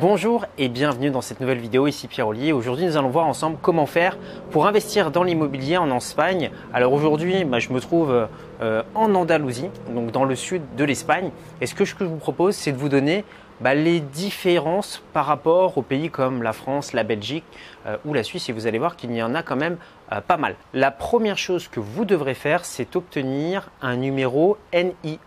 Bonjour et bienvenue dans cette nouvelle vidéo, ici Pierre Ollier. Aujourd'hui nous allons voir ensemble comment faire pour investir dans l'immobilier en Espagne. Alors aujourd'hui bah, je me trouve euh, en Andalousie, donc dans le sud de l'Espagne. Et ce que je vous propose c'est de vous donner bah, les différences par rapport aux pays comme la France, la Belgique euh, ou la Suisse et vous allez voir qu'il y en a quand même euh, pas mal. La première chose que vous devrez faire c'est obtenir un numéro NIE.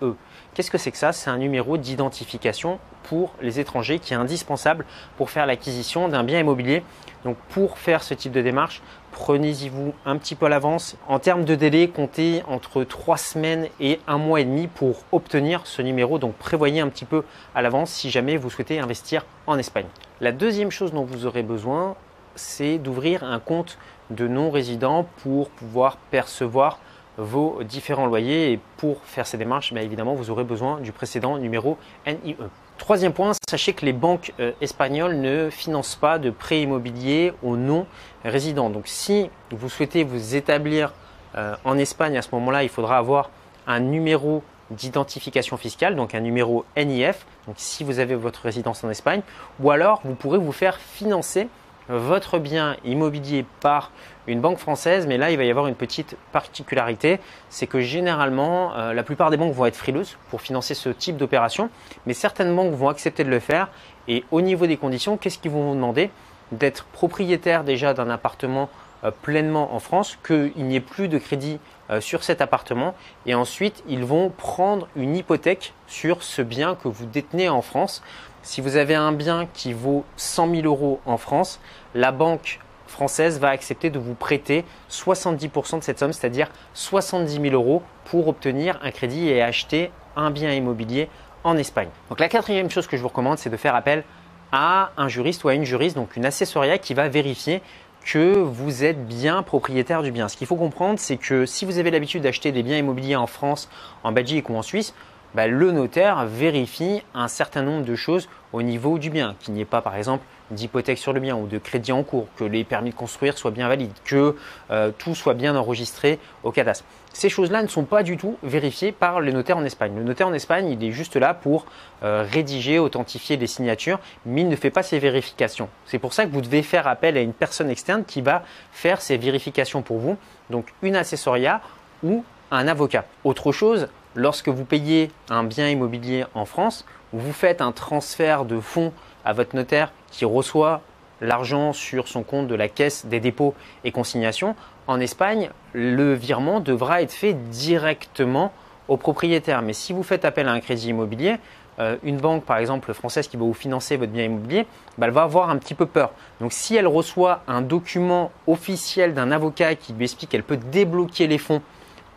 Qu'est-ce que c'est que ça? C'est un numéro d'identification pour les étrangers qui est indispensable pour faire l'acquisition d'un bien immobilier. Donc pour faire ce type de démarche, prenez-y vous un petit peu à l'avance. En termes de délai, comptez entre trois semaines et un mois et demi pour obtenir ce numéro. Donc prévoyez un petit peu à l'avance si jamais vous souhaitez investir en Espagne. La deuxième chose dont vous aurez besoin, c'est d'ouvrir un compte de non-résident pour pouvoir percevoir vos différents loyers. Et pour faire ces démarches, bien évidemment, vous aurez besoin du précédent numéro NIE. Troisième point, sachez que les banques euh, espagnoles ne financent pas de prêts immobiliers aux non-résidents. Donc si vous souhaitez vous établir euh, en Espagne, à ce moment-là, il faudra avoir un numéro d'identification fiscale, donc un numéro NIF, donc si vous avez votre résidence en Espagne, ou alors vous pourrez vous faire financer votre bien immobilier par une banque française, mais là il va y avoir une petite particularité, c'est que généralement euh, la plupart des banques vont être frileuses pour financer ce type d'opération, mais certaines banques vont accepter de le faire. Et au niveau des conditions, qu'est-ce qu'ils vont vous demander? D'être propriétaire déjà d'un appartement euh, pleinement en France, qu'il n'y ait plus de crédit euh, sur cet appartement. Et ensuite ils vont prendre une hypothèque sur ce bien que vous détenez en France. Si vous avez un bien qui vaut 100 000 euros en France, la banque française va accepter de vous prêter 70% de cette somme, c'est-à-dire 70 000 euros pour obtenir un crédit et acheter un bien immobilier en Espagne. Donc la quatrième chose que je vous recommande, c'est de faire appel à un juriste ou à une juriste, donc une accessoria qui va vérifier que vous êtes bien propriétaire du bien. Ce qu'il faut comprendre, c'est que si vous avez l'habitude d'acheter des biens immobiliers en France, en Belgique ou en Suisse, bah, le notaire vérifie un certain nombre de choses au niveau du bien, qu'il n'y ait pas par exemple d'hypothèque sur le bien ou de crédit en cours, que les permis de construire soient bien valides, que euh, tout soit bien enregistré au cadastre. Ces choses-là ne sont pas du tout vérifiées par le notaire en Espagne. Le notaire en Espagne, il est juste là pour euh, rédiger, authentifier les signatures, mais il ne fait pas ces vérifications. C'est pour ça que vous devez faire appel à une personne externe qui va faire ces vérifications pour vous, donc une accessoria ou un avocat. Autre chose, lorsque vous payez un bien immobilier en France, vous faites un transfert de fonds à votre notaire qui reçoit l'argent sur son compte de la caisse des dépôts et consignations, en Espagne, le virement devra être fait directement au propriétaire. Mais si vous faites appel à un crédit immobilier, euh, une banque, par exemple française, qui va vous financer votre bien immobilier, bah, elle va avoir un petit peu peur. Donc si elle reçoit un document officiel d'un avocat qui lui explique qu'elle peut débloquer les fonds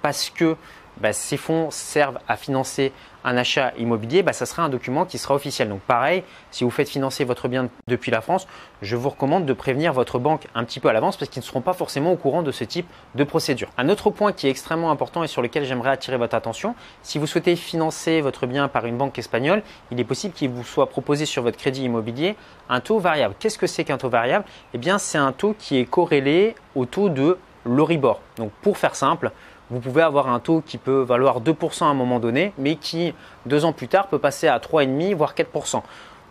parce que bah, ces fonds servent à financer un achat immobilier, bah, ça sera un document qui sera officiel. Donc pareil, si vous faites financer votre bien depuis la France, je vous recommande de prévenir votre banque un petit peu à l'avance parce qu'ils ne seront pas forcément au courant de ce type de procédure. Un autre point qui est extrêmement important et sur lequel j'aimerais attirer votre attention, si vous souhaitez financer votre bien par une banque espagnole, il est possible qu'il vous soit proposé sur votre crédit immobilier un taux variable. Qu'est-ce que c'est qu'un taux variable? Eh bien, c'est un taux qui est corrélé au taux de l'Oribor. Donc pour faire simple, vous pouvez avoir un taux qui peut valoir 2% à un moment donné, mais qui, deux ans plus tard, peut passer à 3,5, voire 4%.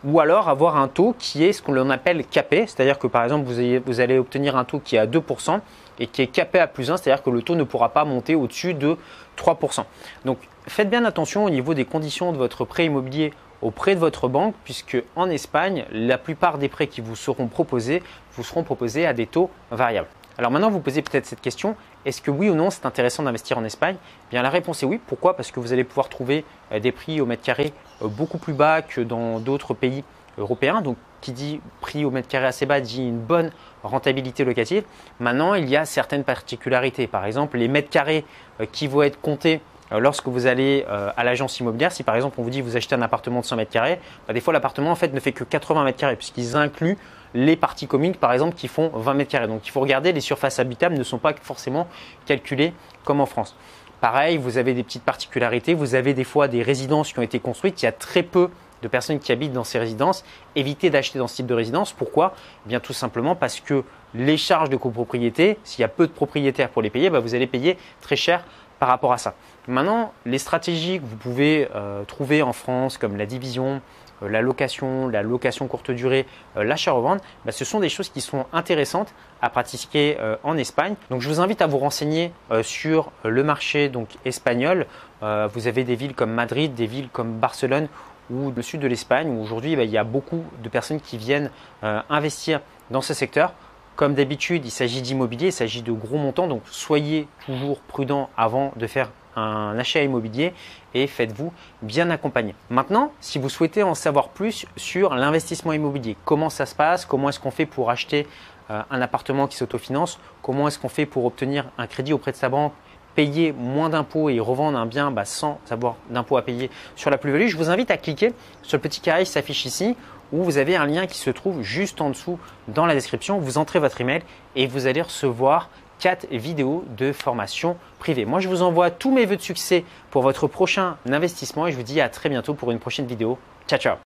Ou alors avoir un taux qui est ce qu'on appelle capé, c'est-à-dire que par exemple, vous, allez obtenir un taux qui est à 2% et qui est capé à plus 1, c'est-à-dire que le taux ne pourra pas monter au-dessus de 3%. Donc faites bien attention au niveau des conditions de votre prêt immobilier auprès de votre banque, puisque en Espagne, la plupart des prêts qui vous seront proposés vous seront proposés à des taux variables. Alors maintenant, vous posez peut-être cette question, est-ce que oui ou non c'est intéressant d'investir en Espagne? Eh Bien la réponse est oui. Pourquoi? Parce que vous allez pouvoir trouver euh, des prix au mètre carré euh, beaucoup plus bas que dans d'autres pays européens. Donc qui dit prix au mètre carré assez bas dit une bonne rentabilité locative. Maintenant, il y a certaines particularités. Par exemple, les mètres carrés euh, qui vont être comptés lorsque vous allez à l'agence immobilière, si par exemple on vous dit vous achetez un appartement de 100 mètres carrés, bah, des fois l'appartement en fait ne fait que 80 mètres carrés puisqu'ils incluent les parties communes, par exemple, qui font 20 mètres carrés. Donc il faut regarder, les surfaces habitables ne sont pas forcément calculées comme en France. Pareil, vous avez des petites particularités, vous avez des fois des résidences qui ont été construites, il y a très peu de personnes qui habitent dans ces résidences. Évitez d'acheter dans ce type de résidence. Pourquoi? Eh Bien tout simplement parce que les charges de copropriété, s'il y a peu de propriétaires pour les payer, bah, vous allez payer très cher par rapport à ça. Maintenant, les stratégies que vous pouvez euh, trouver en France, comme la division, la location, la location courte durée, l'achat-revente, bah, ce sont des choses qui sont intéressantes à pratiquer en Espagne. Donc je vous invite à vous renseigner sur le marché espagnol. vous avez des villes comme Madrid, des villes comme Barcelone ou le sud de l'Espagne où aujourd'hui bah, il y a beaucoup de personnes qui viennent investir dans ce secteur. Comme d'habitude, il s'agit d'immobilier, il s'agit de gros montants, donc soyez toujours prudent avant de faire un achat immobilier et faites-vous bien accompagner. Maintenant, si vous souhaitez en savoir plus sur l'investissement immobilier, comment ça se passe, comment est-ce qu'on fait pour acheter euh, un appartement qui s'autofinance, comment est-ce qu'on fait pour obtenir un crédit auprès de sa banque, payer moins d'impôts et revendre un bien bah, sans avoir d'impôts à payer sur la plus-value, je vous invite à cliquer sur le petit carré qui s'affiche ici où vous avez un lien qui se trouve juste en dessous dans la description. Vous entrez votre email et vous allez recevoir quatre vidéos de formation privée. Moi, je vous envoie tous mes vœux de succès pour votre prochain investissement et je vous dis à très bientôt pour une prochaine vidéo. Ciao, ciao